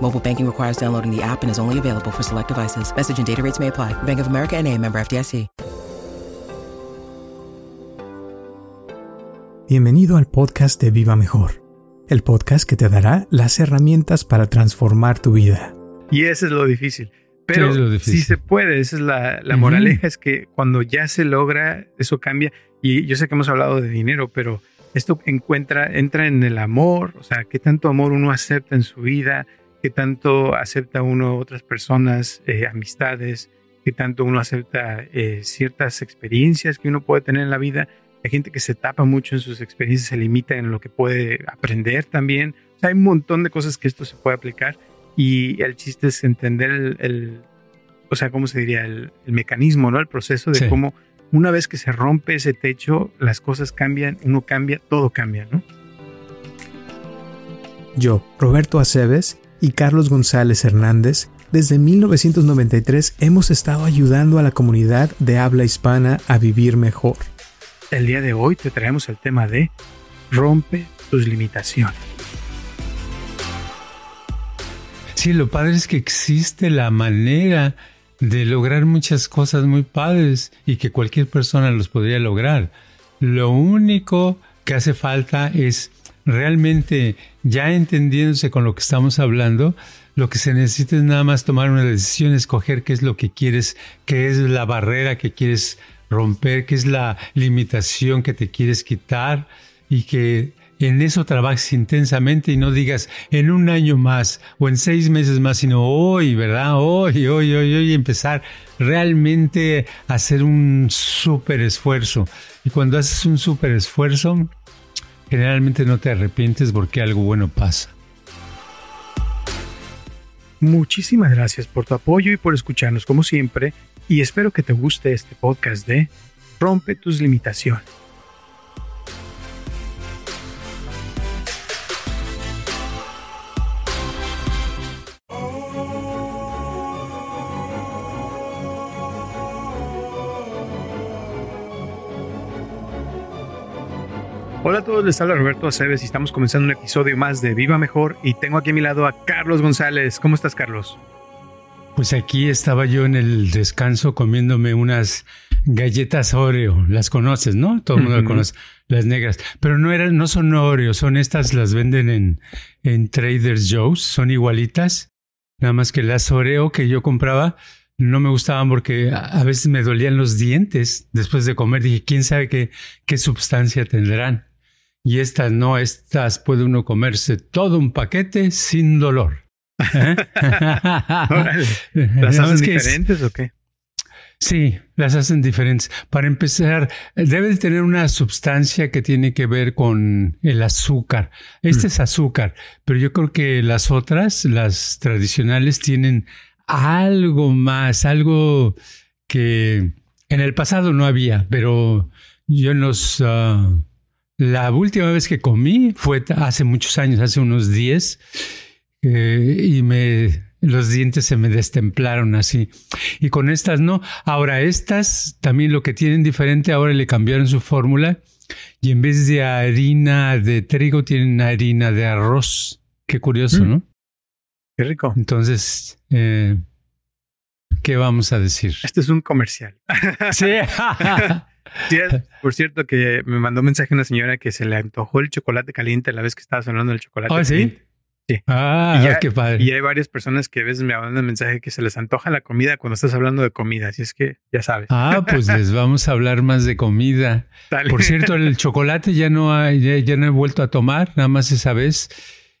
Mobile banking requires downloading the app and is only available for select devices. Message and data rates may apply. Bank of America and a member FDIC. Bienvenido al podcast de Viva Mejor, el podcast que te dará las herramientas para transformar tu vida. Y eso es lo difícil. Pero Sí, es lo difícil. sí se puede, esa es la, la Ujú. moraleja, es que cuando ya se logra, eso cambia. Y yo sé que hemos hablado de dinero, pero esto encuentra, entra en el amor, o sea, qué tanto amor uno acepta en su vida, qué tanto acepta uno otras personas, eh, amistades, qué tanto uno acepta eh, ciertas experiencias que uno puede tener en la vida. Hay gente que se tapa mucho en sus experiencias, se limita en lo que puede aprender también. O sea, hay un montón de cosas que esto se puede aplicar y el chiste es entender el, el- o sea, ¿cómo se diría? El, el mecanismo, ¿no? El proceso de Sí. cómo una vez que se rompe ese techo, las cosas cambian, uno cambia, todo cambia, ¿no? Yo, Roberto Aceves y Carlos González Hernández, desde 1993 hemos estado ayudando a la comunidad de habla hispana a vivir mejor. El día de hoy te traemos el tema de rompe tus limitaciones. Sí, lo padre es que existe la manera de lograr muchas cosas muy padres y que cualquier persona los podría lograr. Lo único que hace falta es realmente, ya entendiéndose con lo que estamos hablando, lo que se necesita es nada más tomar una decisión, escoger qué es lo que quieres, qué es la barrera que quieres romper, qué es la limitación que te quieres quitar y que en eso trabajes intensamente y no digas en un año más o en seis meses más, sino hoy, ¿verdad? Hoy, hoy, hoy, hoy empezar realmente a hacer un súper esfuerzo. Y cuando haces un súper esfuerzo, generalmente no te arrepientes porque algo bueno pasa. Muchísimas gracias por tu apoyo y por escucharnos como siempre y espero que te guste este podcast de Rompe tus limitaciones. Hola a todos, les habla Roberto Aceves y estamos comenzando un episodio más de Viva Mejor y tengo aquí a mi lado a Carlos González. ¿Cómo estás, Carlos? Pues aquí estaba yo en el descanso comiéndome unas galletas Oreo. Las conoces, ¿no? Todo el mundo las conoce, las negras. Pero no eran, no son Oreo, son estas, las venden en, en Trader Joe's, son igualitas. Nada más que las Oreo que yo compraba no me gustaban porque a, a veces me dolían los dientes después de comer. Dije, quién sabe qué, qué sustancia tendrán. Y estas no, estas puede uno comerse todo un paquete sin dolor. ¿Eh? ¿Las hacen es- diferentes o qué? Sí, las hacen diferentes. Para empezar, debe de tener una sustancia que tiene que ver con el azúcar. Este Mm. es azúcar, pero yo creo que las otras, las tradicionales, tienen algo más, algo que en el pasado no había, pero yo en los... ah, la última vez que comí fue hace muchos años, hace unos 10, eh, y me los dientes se me destemplaron así. Y con estas no. Ahora, estas también lo que tienen diferente, ahora le cambiaron su fórmula y en vez de harina de trigo tienen harina de arroz. Qué curioso, Mm. ¿no? Qué rico. Entonces, eh, ¿qué vamos a decir? Este es un comercial. Sí. Sí, por cierto, que me mandó un mensaje una señora que se le antojó el chocolate caliente la vez que estabas hablando del chocolate ¿Ah, sí? caliente. Sí. Ah, ya- qué padre. Y hay varias personas que a veces me mandan mensaje que se les antoja la comida cuando estás hablando de comida. Así es que ya sabes. Ah, pues les vamos a hablar más de comida. Dale. Por cierto, el chocolate ya no hay, ya, ya no he vuelto a tomar, nada más esa vez.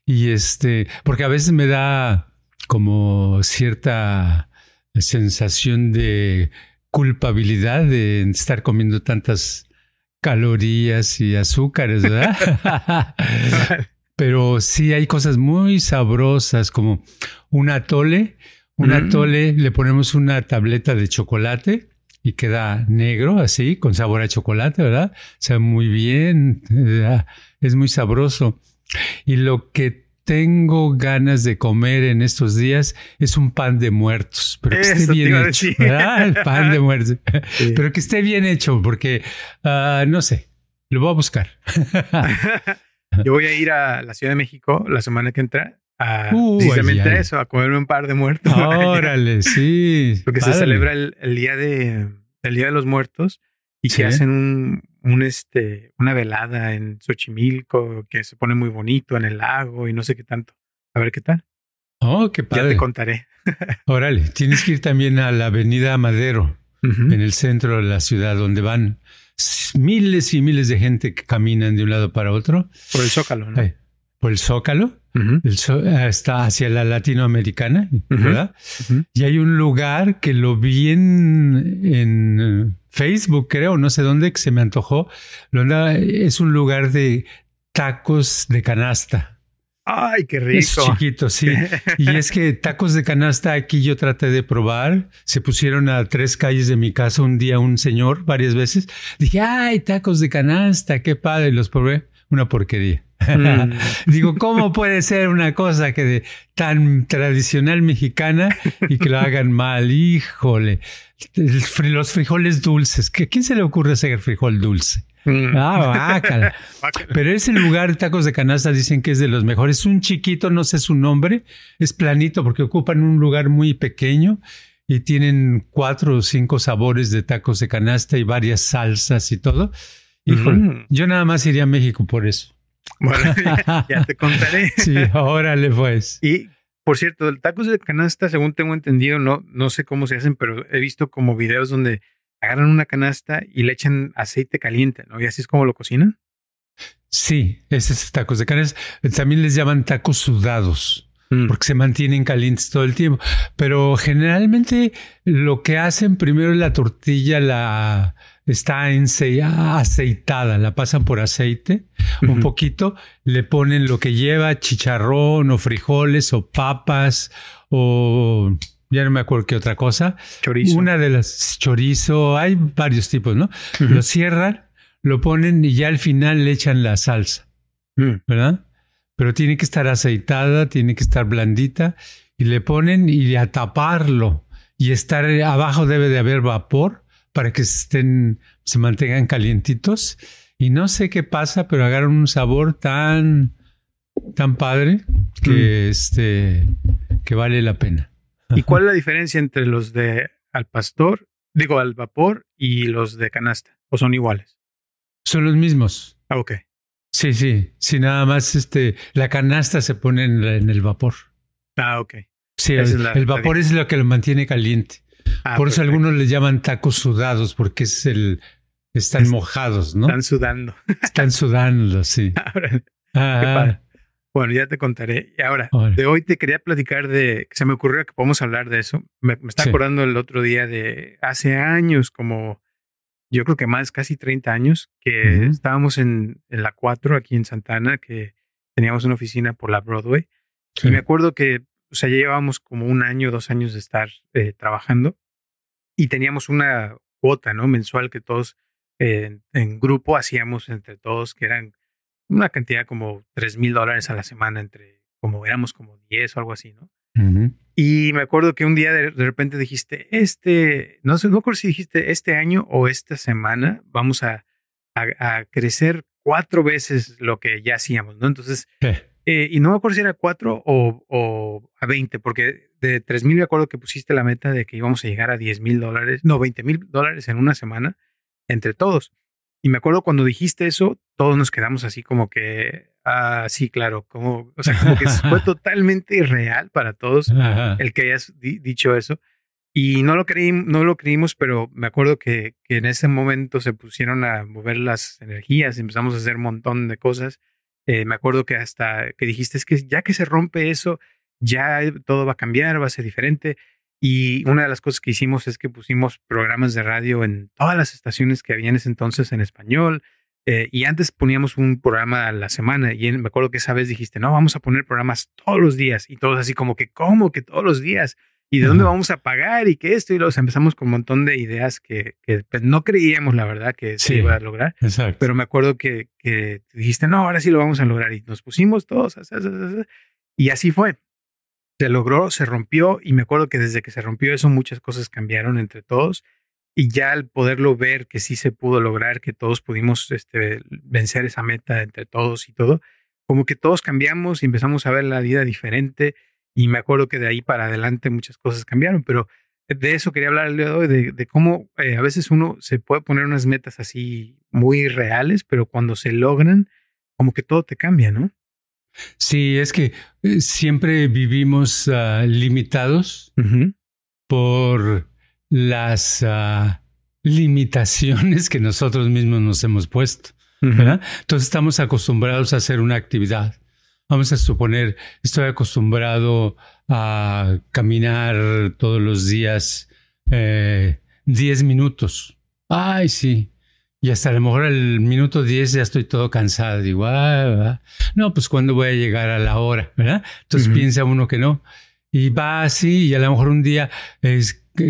Y este, porque a veces me da como cierta sensación de culpabilidad de estar comiendo tantas calorías y azúcares, ¿verdad? Pero sí hay cosas muy sabrosas como un atole. Un Mm. atole le ponemos una tableta de chocolate y queda negro así, con sabor a chocolate, ¿verdad? O sea, muy bien, eh, es muy sabroso. Y lo que tengo ganas de comer en estos días es un pan de muertos, pero que Eso esté bien hecho. ¿verdad? El pan de muertos. Sí. Pero que esté bien hecho, porque ah, no sé, lo voy a buscar. Yo voy a ir a la Ciudad de México la semana que entra a Uh, precisamente ay, ay. eso, a comerme un par de muertos. Órale, sí. Porque se celebra el, el día de el día de los muertos y Sí. que hacen un, un este una velada en Xochimilco que se pone muy bonito en el lago y no sé qué tanto. A ver qué tal. Oh, qué Ya padre. te contaré. Órale, tienes que ir también a la Avenida Madero. En el centro de la ciudad, donde van miles y miles de gente que caminan de un lado para otro, Por el Zócalo, ¿no? Ay, por el Zócalo, Ah, está hacia la latinoamericana. ¿verdad? Y hay un lugar que lo vi en, en, eh, Facebook, creo, no sé dónde, que se me antojó. Es un lugar de tacos de canasta. Ay, qué Es rico. chiquito, sí. Y es que tacos de canasta aquí yo traté de probar. Se pusieron a tres calles de mi casa un día un señor varias veces. Dije, ay, tacos de canasta, qué padre. Los probé. Una porquería. Mm. Digo, ¿cómo puede ser una cosa que de tan tradicional mexicana y que lo hagan mal? Híjole. Los frijoles dulces. ¿Qué- ¿A quién se le ocurre hacer frijol dulce? Mm. Ah, bácala. Pero ese lugar, tacos de canasta, dicen que es de los mejores. Es un chiquito, no sé su nombre, es planito porque ocupan un lugar muy pequeño y tienen cuatro o cinco sabores de tacos de canasta y varias salsas y todo. Híjole, Mm. yo nada más iría a México por eso. Bueno, ya, ya te contaré. Sí, órale pues. Y por cierto, el tacos de canasta, según tengo entendido, no, no sé cómo se hacen, pero he visto como videos donde agarran una canasta y le echan aceite caliente, ¿no? Y así es como lo cocinan. Sí, esos es tacos de canasta. También les llaman tacos sudados. Mm. porque se mantienen calientes todo el tiempo. Pero generalmente lo que hacen primero es la tortilla la está ense- aceitada, la pasan por aceite un poquito, le ponen lo que lleva chicharrón o frijoles o papas o ya no me acuerdo qué otra cosa. Chorizo. Una de las chorizo, hay varios tipos, ¿no? Lo cierran, lo ponen y ya al final le echan la salsa. Mm. ¿verdad? Pero tiene que estar aceitada, tiene que estar blandita y le ponen y a taparlo y estar abajo debe de haber vapor para que estén se mantengan calientitos y no sé qué pasa, pero agarran un sabor tan tan padre que este que vale la pena. ¿Y cuál es la diferencia entre los de al pastor, digo al vapor y los de canasta? ¿O son iguales? Son los mismos. Ah, ok. Sí, sí, sí, nada más este la canasta se pone en, el vapor. Ah, ok. Sí, el, la- vapor es lo que lo mantiene caliente. Ah, Por eso perfecto. algunos le llaman tacos sudados, porque es el están Es- mojados, ¿no? Están sudando. Están sudando, sí. Ahora, Ah. Bueno, ya te contaré. Y ahora, de hoy te quería platicar de, se me ocurrió que podemos hablar de eso. Me, me está Sí. acordando el otro día de hace años, como yo creo que más, casi 30 años, que Ujú. estábamos en, en la 4 aquí en Santana, que teníamos una oficina por la Broadway. sí. Y me acuerdo que, o sea, ya llevábamos como un año, dos años de estar eh, trabajando y teníamos una cuota, ¿no? Mensual que todos eh, en, grupo hacíamos entre todos, que eran una cantidad como tres mil dólares a la semana entre, como éramos como 10 o algo así, ¿no? Y me acuerdo que un día de, de repente dijiste, este, no sé, no recuerdo si dijiste este año o esta semana vamos a, a, a crecer cuatro veces lo que ya hacíamos, ¿no? Entonces, eh, y no me acuerdo si era cuatro o, o a 20, porque de tres mil me acuerdo que pusiste la meta de que íbamos a llegar a 10 mil dólares, no, 20 mil dólares en una semana entre todos. Y me acuerdo cuando dijiste eso, todos nos quedamos así como que Ah, sí, claro, como, o sea, como que fue totalmente irreal para todos el que hayas dicho eso. Y no lo, creí, no lo creímos, pero me acuerdo que, que, en ese momento se pusieron a mover las energías, empezamos a hacer un montón de cosas. Eh, me acuerdo que hasta que dijiste, es que ya que se rompe eso, ya todo va a cambiar, va a ser diferente. Y una de las cosas que hicimos es que pusimos programas de radio en todas las estaciones que había en ese entonces en español. Eh, y antes poníamos un programa a la semana y me acuerdo que esa vez dijiste, no, vamos a poner programas todos los días. Y todos así como que, ¿cómo que todos los días? ¿Y de dónde vamos a pagar? ¿Y qué esto? Y luego empezamos con un montón de ideas que, que pues, no creíamos, la verdad, que se iba a lograr. Exacto. Pero me acuerdo que, que dijiste, no, ahora sí lo vamos a lograr. Y nos pusimos todos. Y así fue. Se logró, se rompió. Y me acuerdo que desde que se rompió eso, muchas cosas cambiaron entre todos. Y ya al poderlo ver que sí se pudo lograr, que todos pudimos este, vencer esa meta entre todos y todo, como que todos cambiamos y empezamos a ver la vida diferente y me acuerdo que de ahí para adelante muchas cosas cambiaron, pero de eso quería hablar el día de hoy, de, cómo eh, a veces uno se puede poner unas metas así muy reales, pero cuando se logran, como que todo te cambia, ¿no? Sí, es que eh, siempre vivimos ah, limitados por las ah, limitaciones que nosotros mismos nos hemos puesto. Entonces estamos acostumbrados a hacer una actividad Vamos a suponer, estoy acostumbrado a caminar todos los días 10 eh, minutos. Ay, sí. Y hasta a lo mejor al minuto 10 ya estoy todo cansado. Digo, ah, no, pues cuándo voy a llegar a la hora, ¿verdad? Entonces piensa uno que no. Y va así y a lo mejor un día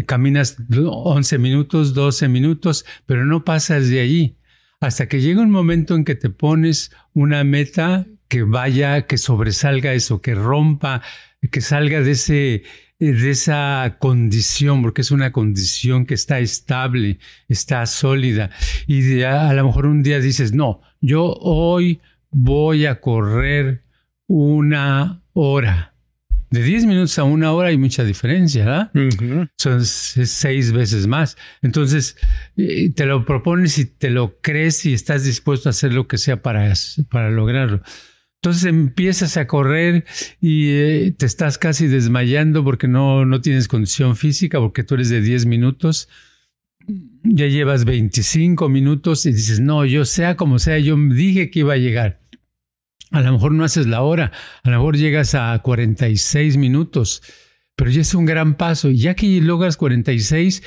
caminas 11 minutos, 12 minutos, pero no pasas de allí. Hasta que llega un momento en que te pones una meta que vaya, que sobresalga eso, que rompa, que salga de ese de esa condición, porque es una condición que está estable, está sólida. Y a, a lo mejor un día dices, no, yo hoy voy a correr una hora. De 10 minutos a una hora hay mucha diferencia, ¿verdad? Son seis veces más. Entonces, eh, te lo propones y te lo crees y estás dispuesto a hacer lo que sea para, para lograrlo. Entonces empiezas a correr y eh, te estás casi desmayando porque no, no tienes condición física, porque tú eres de 10 minutos. Ya llevas 25 minutos y dices, no, yo sea como sea, yo dije que iba a llegar. A lo mejor no haces la hora, a lo mejor llegas a 46 minutos, pero ya es un gran paso. Y ya que logras 46,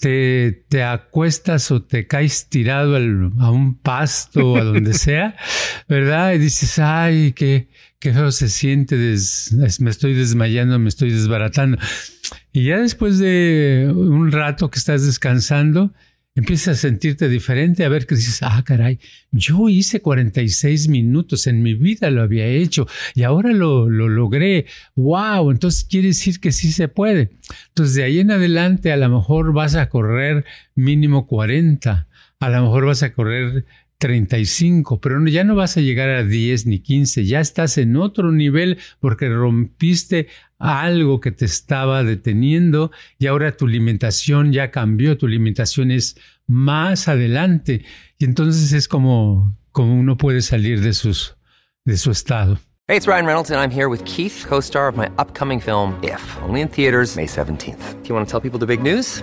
te, te acuestas o te caes tirado a un pasto o a donde sea, ¿verdad? Y dices, ay, qué, qué feo se siente, me estoy desmayando, me estoy desbaratando. Y ya después de un rato que estás descansando, empiezas a sentirte diferente, a ver que dices, ah, caray, yo hice 46 minutos, en mi vida lo había hecho y ahora lo, lo logré. ¡Wow! Entonces quiere decir que sí se puede. Entonces de ahí en adelante a lo mejor vas a correr mínimo 40, a lo mejor vas a correr 35, pero ya no vas a llegar a 10 ni 15, ya estás en otro nivel porque rompiste algo que te estaba deteniendo y ahora tu alimentación ya cambió, tu alimentación es más adelante y entonces es como, como uno puede salir de, sus, de su estado. Hey, it's Ryan Reynolds and I'm here with Keith, co-star of my upcoming film If, only in theaters May 17th. Do you want to tell people the big news?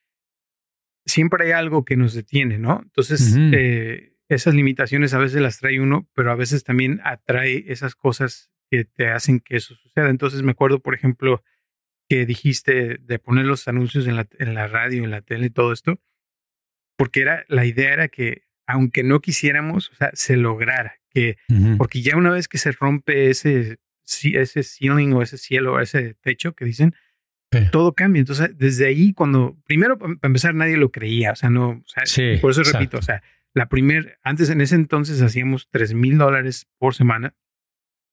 siempre hay algo que nos detiene, ¿no? Entonces, eh, esas limitaciones a veces las trae uno, pero a veces también atrae esas cosas que te hacen que eso suceda. Entonces, me acuerdo, por ejemplo, que dijiste de poner los anuncios en la, en la radio, en la tele todo esto, porque era, la idea era que, aunque no quisiéramos, o sea, se lograra, que, porque ya una vez que se rompe ese, ese ceiling o ese cielo o ese techo que dicen, todo cambia. Entonces, desde ahí, cuando, primero, para empezar, nadie lo creía, o sea, no, o sea, por eso repito, o sea, la primera, antes en ese entonces hacíamos tres mil dólares por semana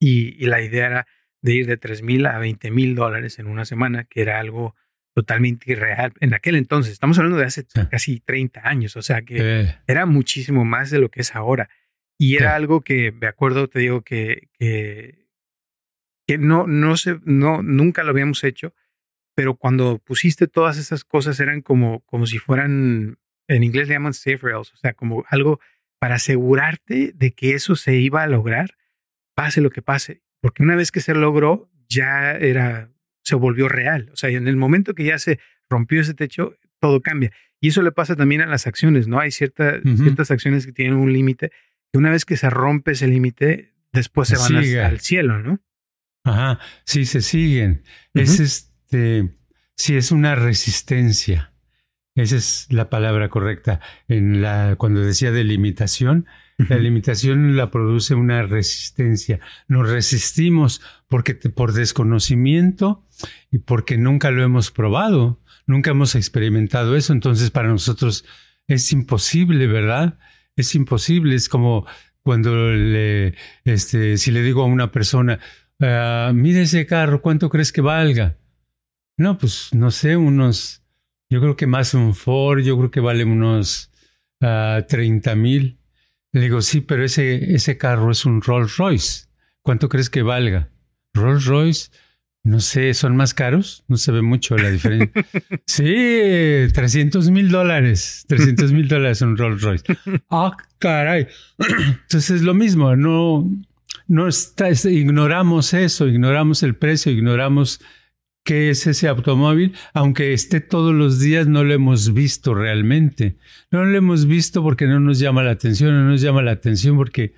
y, la idea era de ir de 3 mil a 20 mil dólares en una semana, que era algo totalmente irreal en aquel entonces. Estamos hablando de hace casi 30 años, o sea que era muchísimo más de lo que es ahora. Y era algo que, me acuerdo, te digo, que, que, que no, no, se, no, nunca lo habíamos hecho, pero cuando pusiste todas esas cosas eran como, como si fueran, en inglés le llaman safe rails, o sea, como algo para asegurarte de que eso se iba a lograr, pase lo que pase. Porque una vez que se logró, ya era, se volvió real. O sea, en el momento que ya se rompió ese techo, todo cambia. Y eso le pasa también a las acciones, ¿no? Hay ciertas acciones que tienen un límite, que una vez que se rompe ese límite, después se, van al cielo, ¿no? Ajá, sí, se siguen. Es este, sí, es una resistencia. Esa es la palabra correcta. En la, cuando decía de limitación, la limitación la produce una resistencia. Nos resistimos porque por desconocimiento y porque nunca lo hemos probado, nunca hemos experimentado eso. Entonces para nosotros es imposible, ¿verdad? Es imposible. Es como cuando le, este, si le digo a una persona, uh, mire ese carro, ¿cuánto crees que valga? No, pues no sé, unos, yo creo que más un Ford, yo creo que vale unos 30 ah, mil. Le digo, sí, pero ese, ese carro es un Rolls Royce. ¿Cuánto crees que valga? Rolls Royce, no sé, ¿son más caros? No se ve mucho la diferencia. sí, 300 mil dólares. 300 mil dólares un Rolls Royce. Ah, caray. Entonces es lo mismo, no, no está, ignoramos eso, ignoramos el precio, ignoramos qué es ese automóvil, aunque esté todos los días, no lo hemos visto realmente. No lo hemos visto porque no nos llama la atención, no nos llama la atención porque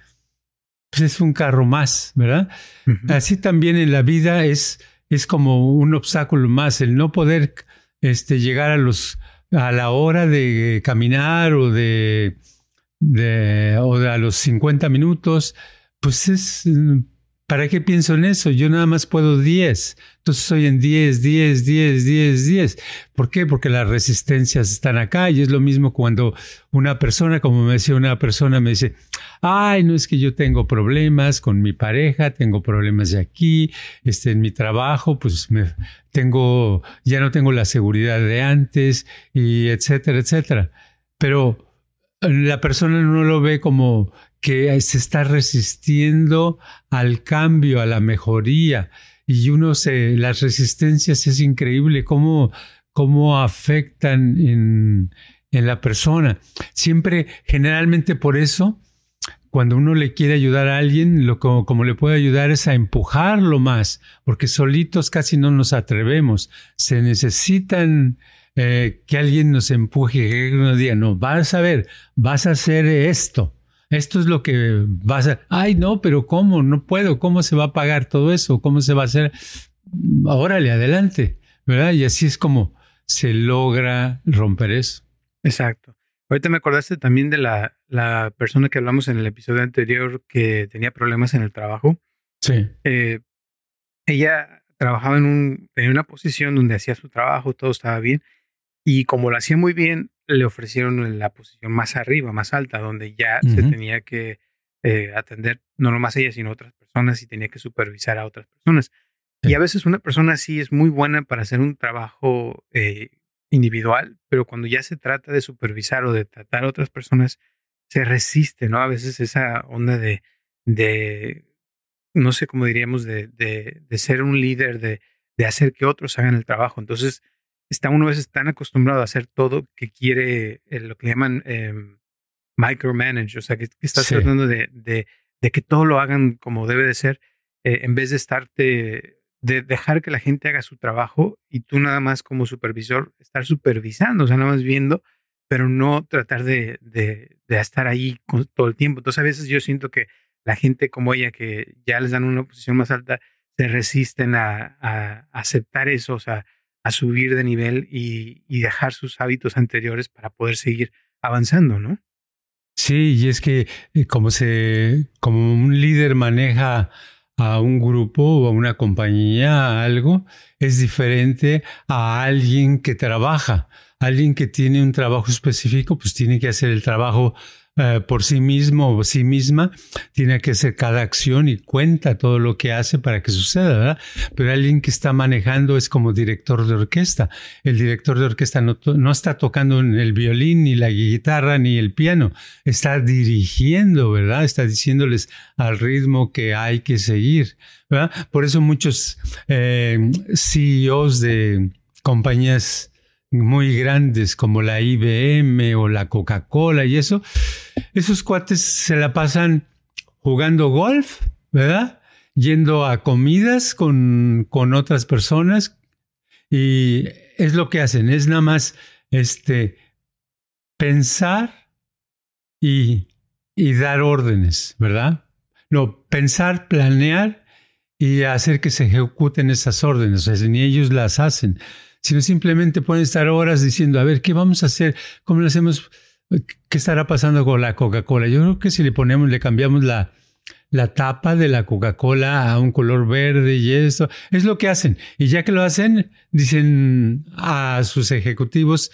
pues, es un carro más, ¿verdad? Así también en la vida es, es como un obstáculo más, el no poder este, llegar a, los, a la hora de caminar o de, de, o de a los 50 minutos, pues es ¿Para qué pienso en eso? Yo nada más puedo 10. Entonces estoy en 10, 10, 10, 10, 10. ¿Por qué? Porque las resistencias están acá y es lo mismo cuando una persona, como me decía una persona, me dice, ay, no es que yo tengo problemas con mi pareja, tengo problemas de aquí, este, en mi trabajo, pues me tengo, ya no tengo la seguridad de antes y etcétera, etcétera. Pero la persona no lo ve como que se está resistiendo al cambio, a la mejoría. Y uno se, las resistencias es increíble cómo, cómo afectan en, en la persona. Siempre, generalmente por eso, cuando uno le quiere ayudar a alguien, lo como, como, le puede ayudar es a empujarlo más, porque solitos casi no nos atrevemos. Se necesitan eh, que alguien nos empuje, que nos diga, no, vas a ver, vas a hacer esto esto es lo que vas a... Ay, no, pero ¿cómo? No puedo. ¿Cómo se va a pagar todo eso? ¿Cómo se va a hacer? Órale, adelante. ¿Verdad? Y así es como se logra romper eso. Exacto. Ahorita me acordaste también de la, la persona que hablamos en el episodio anterior que tenía problemas en el trabajo. Sí. Eh, ella trabajaba en, un, en una posición donde hacía su trabajo, todo estaba bien. Y como lo hacía muy bien, le ofrecieron la posición más arriba, más alta, donde ya se tenía que eh, atender no nomás ella, sino otras personas y tenía que supervisar a otras personas. Y a veces una persona así es muy buena para hacer un trabajo eh, individual, pero cuando ya se trata de supervisar o de tratar a otras personas, se resiste, ¿no? A veces esa onda de, de no sé cómo diríamos, de, de, de ser un líder, de, de hacer que otros hagan el trabajo. Entonces, está uno a veces tan acostumbrado a hacer todo que quiere eh, lo que le llaman eh, micromanage, o sea, que, está tratando de, de, de, que todo lo hagan como debe de ser, eh, en vez de estarte, de dejar que la gente haga su trabajo y tú nada más como supervisor estar supervisando, o sea, nada más viendo, pero no tratar de, de, de estar ahí todo el tiempo. Entonces, a veces yo siento que la gente como ella, que ya les dan una posición más alta, se resisten a, a aceptar eso, o sea, a subir de nivel y, dejar sus hábitos anteriores para poder seguir avanzando, ¿no? Sí, y es que eh, como se, como un líder maneja a un grupo o a una compañía, algo, es diferente a alguien que trabaja. Alguien que tiene un trabajo específico, pues tiene que hacer el trabajo eh, por sí mismo o sí misma, tiene que hacer cada acción y cuenta todo lo que hace para que suceda, ¿verdad? Pero alguien que está manejando es como director de orquesta. El director de orquesta no, no está tocando el violín, ni la guitarra, ni el piano, está dirigiendo, ¿verdad? Está diciéndoles al ritmo que hay que seguir, ¿verdad? Por eso muchos eh, CEOs de compañías muy grandes como la IBM o la Coca-Cola y eso, esos cuates se la pasan jugando golf, ¿verdad? Yendo a comidas con, con otras personas y es lo que hacen, es nada más este, pensar y, y dar órdenes, ¿verdad? No, pensar, planear y hacer que se ejecuten esas órdenes, o ni ellos las hacen sino simplemente pueden estar horas diciendo, a ver, ¿qué vamos a hacer? ¿Cómo lo hacemos? ¿Qué estará pasando con la Coca-Cola? Yo creo que si le ponemos, le cambiamos la, la tapa de la Coca-Cola a un color verde y eso, es lo que hacen. Y ya que lo hacen, dicen a sus ejecutivos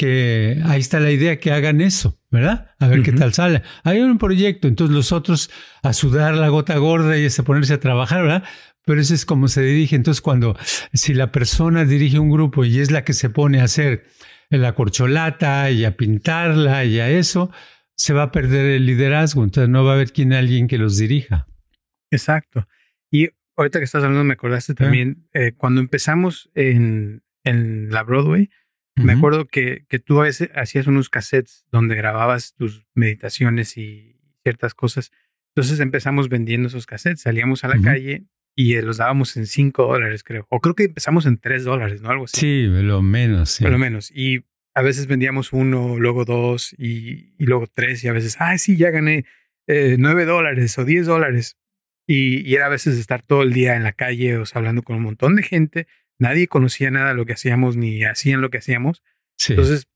que ahí está la idea que hagan eso, ¿verdad? A ver qué tal sale. Hay un proyecto, entonces los otros a sudar la gota gorda y a ponerse a trabajar, ¿verdad? Pero eso es como se dirige. Entonces, cuando si la persona dirige un grupo y es la que se pone a hacer la corcholata y a pintarla y a eso, se va a perder el liderazgo. Entonces, no va a haber quien alguien que los dirija. Exacto. Y ahorita que estás hablando, me acordaste también, eh, cuando empezamos en, en la Broadway, me acuerdo que, que tú a veces hacías unos cassettes donde grababas tus meditaciones y ciertas cosas. Entonces empezamos vendiendo esos cassettes, salíamos a la calle y los dábamos en 5 dólares, creo. O creo que empezamos en 3 dólares, ¿no? Algo así. Sí, lo menos. Sí. Lo menos. Y a veces vendíamos uno, luego dos y, y luego tres y a veces, ah, sí, ya gané eh, 9 dólares o 10 dólares. Y, y, era a veces estar todo el día en la calle, o sea, hablando con un montón de gente. Nadie conocía nada de lo que hacíamos ni hacían lo que hacíamos. Sí. Entonces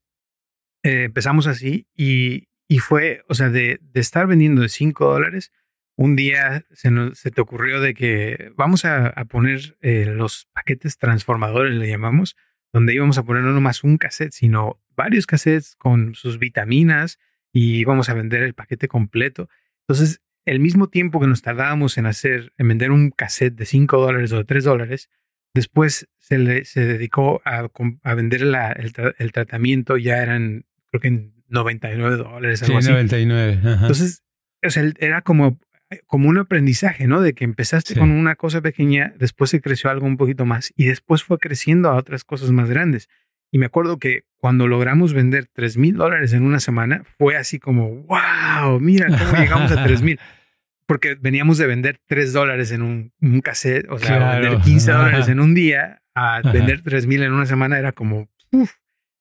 eh, empezamos así y, y fue, o sea, de, de estar vendiendo de 5 dólares un día se, nos, se te ocurrió de que vamos a, a poner eh, los paquetes transformadores, le llamamos, donde íbamos a poner no nomás un cassette, sino varios cassettes con sus vitaminas y íbamos a vender el paquete completo. Entonces, el mismo tiempo que nos tardábamos en hacer, en vender un cassette de 5 dólares o de 3 dólares, después se, le, se dedicó a, a vender la, el, el, tratamiento, ya eran, creo que en 99 dólares. Algo sí, así. 99. Ajá. Entonces, o sea, era como como un aprendizaje, ¿no? De que empezaste sí. con una cosa pequeña, después se creció algo un poquito más y después fue creciendo a otras cosas más grandes. Y me acuerdo que cuando logramos vender 3 mil dólares en una semana, fue así como, wow, mira cómo llegamos a 3 mil. Porque veníamos de vender 3 dólares en un, un, cassette, o sea, claro. vender 15 dólares en un día a Ajá. vender 3 mil en una semana era como, uff.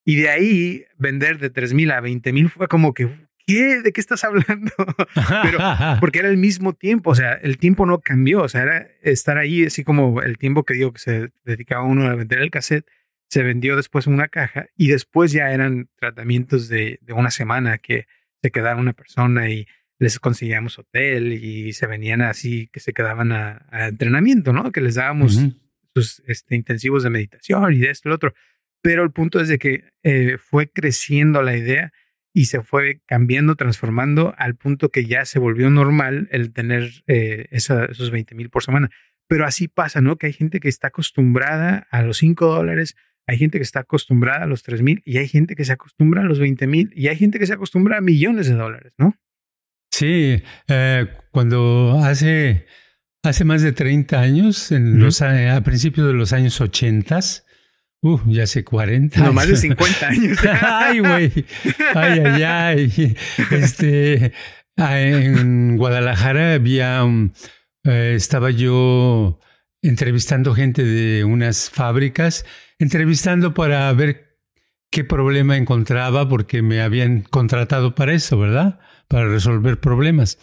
Y de ahí vender de 3 mil a 20 mil fue como que, ¿qué? ¿De qué estás hablando? Pero porque era el mismo tiempo, o sea, el tiempo no cambió, o sea, era estar ahí, así como el tiempo que digo que se dedicaba uno a vender el cassette, se vendió después en una caja y después ya eran tratamientos de, de una semana que se quedaba una persona y les conseguíamos hotel y se venían así que se quedaban a, a entrenamiento, ¿no? Que les dábamos uh -huh. sus este, intensivos de meditación y de esto y lo otro. Pero el punto es de que eh, fue creciendo la idea y se fue cambiando, transformando al punto que ya se volvió normal el tener eh, esa, esos 20 mil por semana. Pero así pasa, ¿no? Que hay gente que está acostumbrada a los 5 dólares, hay gente que está acostumbrada a los 3 mil y hay gente que se acostumbra a los 20 mil y hay gente que se acostumbra a millones de dólares, ¿no? Sí, eh, cuando hace, hace más de 30 años, en uh -huh. los, a principios de los años 80, Uh, ya hace 40 No, más de 50 años. ay, güey. Ay, ay, ay. Este, en Guadalajara había un, eh, estaba yo entrevistando gente de unas fábricas, entrevistando para ver qué problema encontraba, porque me habían contratado para eso, ¿verdad? Para resolver problemas.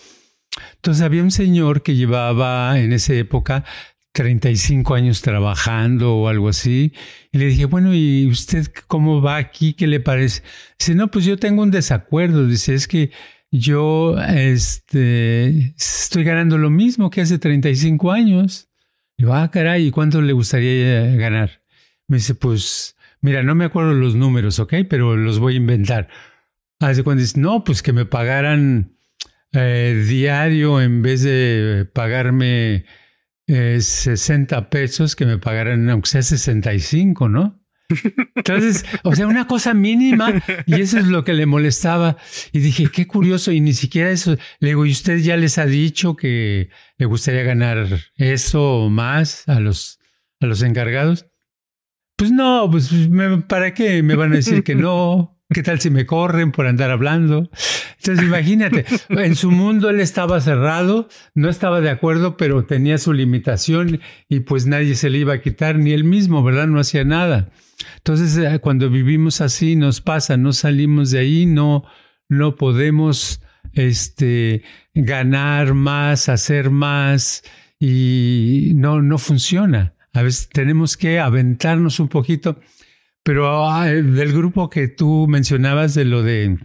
Entonces había un señor que llevaba en esa época 35 años trabajando o algo así. Y le dije, bueno, ¿y usted cómo va aquí? ¿Qué le parece? Dice, no, pues yo tengo un desacuerdo. Dice, es que yo este, estoy ganando lo mismo que hace 35 años. Digo, ah, caray, ¿y cuánto le gustaría ganar? Me dice, pues, mira, no me acuerdo los números, ¿ok? Pero los voy a inventar. Hace cuando dices, no, pues que me pagaran eh, diario en vez de pagarme 60 eh, pesos, que me pagaran aunque sea 65, ¿no? Entonces, o sea, una cosa mínima y eso es lo que le molestaba. Y dije, qué curioso, y ni siquiera eso. Le digo, ¿y usted ya les ha dicho que le gustaría ganar eso o más a los, a los encargados? Pues no, pues ¿para qué me van a decir que no? ¿Qué tal si me corren por andar hablando? Entonces imagínate, en su mundo él estaba cerrado, no estaba de acuerdo, pero tenía su limitación y pues nadie se le iba a quitar, ni él mismo, ¿verdad? No hacía nada. Entonces eh, cuando vivimos así nos pasa, no salimos de ahí, no, no podemos este, ganar más, hacer más y no, no funciona. A veces tenemos que aventarnos un poquito pero ah, del grupo que tú mencionabas de lo de,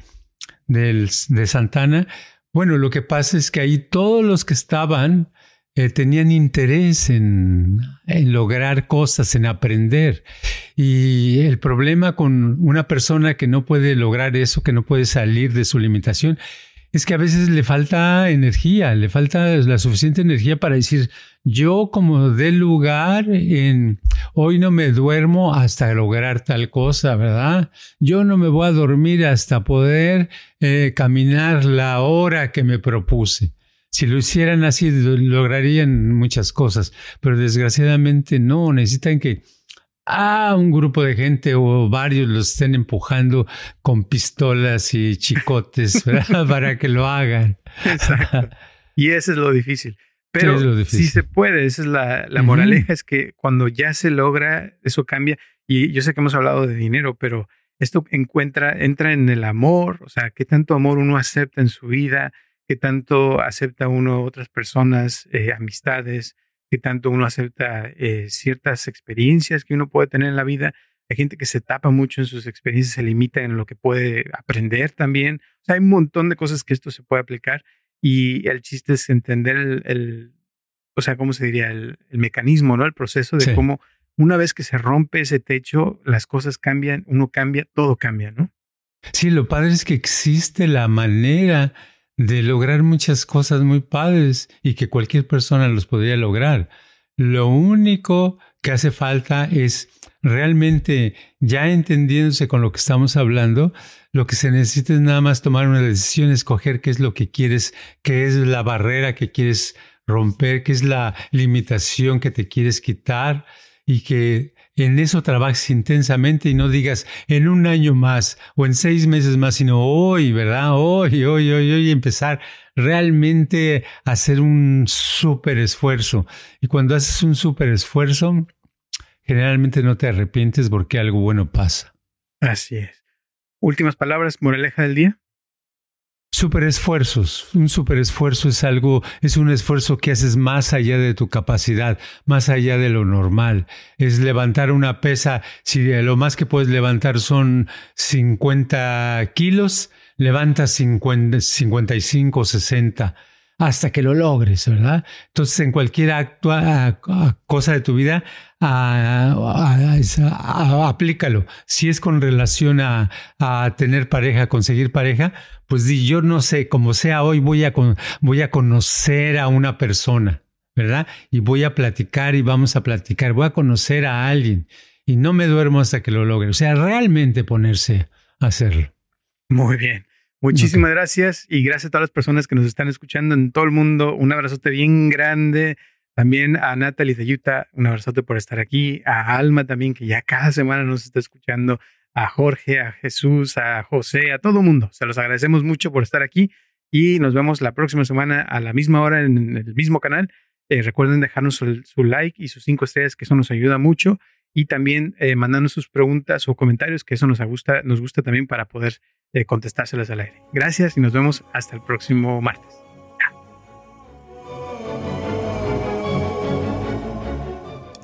de Santana, bueno, lo que pasa es que ahí todos los que estaban eh, tenían interés en, en, lograr cosas, en aprender. Y el problema con una persona que no puede lograr eso, que no puede salir de su limitación, es que a veces le falta energía, le falta la suficiente energía para decir, yo como de lugar en hoy no me duermo hasta lograr tal cosa, ¿verdad? Yo no me voy a dormir hasta poder eh, caminar la hora que me propuse. Si lo hicieran así, lograrían muchas cosas, pero desgraciadamente no, necesitan que ah, un grupo de gente o varios los estén empujando con pistolas y chicotes para que lo hagan. Exacto. Y eso es lo difícil. Pero si se puede, esa es la, la moraleja, es que cuando ya se logra, eso cambia. Y yo sé que hemos hablado de dinero, pero esto encuentra, entra en el amor, o sea, qué tanto amor uno acepta en su vida, qué tanto acepta uno otras personas, eh, amistades, que tanto uno acepta eh, ciertas experiencias que uno puede tener en la vida. Hay gente que se tapa mucho en sus experiencias, se limita en lo que puede aprender también. O sea, hay un montón de cosas que esto se puede aplicar y el chiste es entender el, o sea, ¿cómo se diría? El, mecanismo, ¿no? El proceso de cómo una vez que se rompe ese techo, las cosas cambian, uno cambia, todo cambia, ¿no? Sí, lo padre es que existe la manera de lograr muchas cosas muy padres y que cualquier persona los podría lograr. Lo único que hace falta es realmente, ya entendiéndose con lo que estamos hablando, lo que se necesita es nada más tomar una decisión, escoger qué es lo que quieres, qué es la barrera que quieres romper, qué es la limitación que te quieres quitar y que en eso trabajes intensamente y no digas en un año más o en seis meses más, sino hoy, ¿verdad? Hoy, hoy, hoy, hoy, empezar realmente a hacer un súper esfuerzo. Y cuando haces un súper esfuerzo, generalmente no te arrepientes porque algo bueno pasa. Así es. Últimas palabras, moraleja del día. Super esfuerzos. Un super esfuerzo es algo, es un esfuerzo que haces más allá de tu capacidad, más allá de lo normal. Es levantar una pesa, si lo más que puedes levantar son 50 kilos, levantas 50, 55, 60 hasta que lo logres, ¿verdad? Entonces, en cualquier acto, cosa de tu vida, aplícalo. Si es con relación a, tener pareja, a conseguir pareja, pues di, yo no sé, como sea hoy, voy a, voy a conocer a una persona, ¿verdad? Y voy a platicar y vamos a platicar, voy a conocer a alguien y no me duermo hasta que lo logre. O sea, realmente ponerse a hacerlo. Muy bien. Muchísimas gracias y gracias a todas las personas que nos están escuchando en todo el mundo. Un abrazote bien grande. También a Natalie de Utah, un abrazote por estar aquí. A Alma también, que ya cada semana nos está escuchando. A Jorge, a Jesús, a José, a todo el mundo. Se los agradecemos mucho por estar aquí y nos vemos la próxima semana a la misma hora en el mismo canal. Eh, recuerden dejarnos su, like y sus cinco estrellas, que eso nos ayuda mucho. Y también eh, mandarnos sus preguntas o comentarios, que eso nos gusta, nos gusta también para poder contestárselas al aire. Gracias y nos vemos hasta el próximo martes.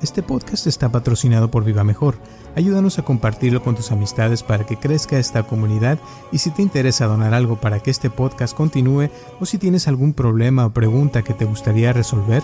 Este podcast está patrocinado por Viva Mejor. Ayúdanos a compartirlo con tus amistades para que crezca esta comunidad y si te interesa donar algo para que este podcast continúe o si tienes algún problema o pregunta que te gustaría resolver,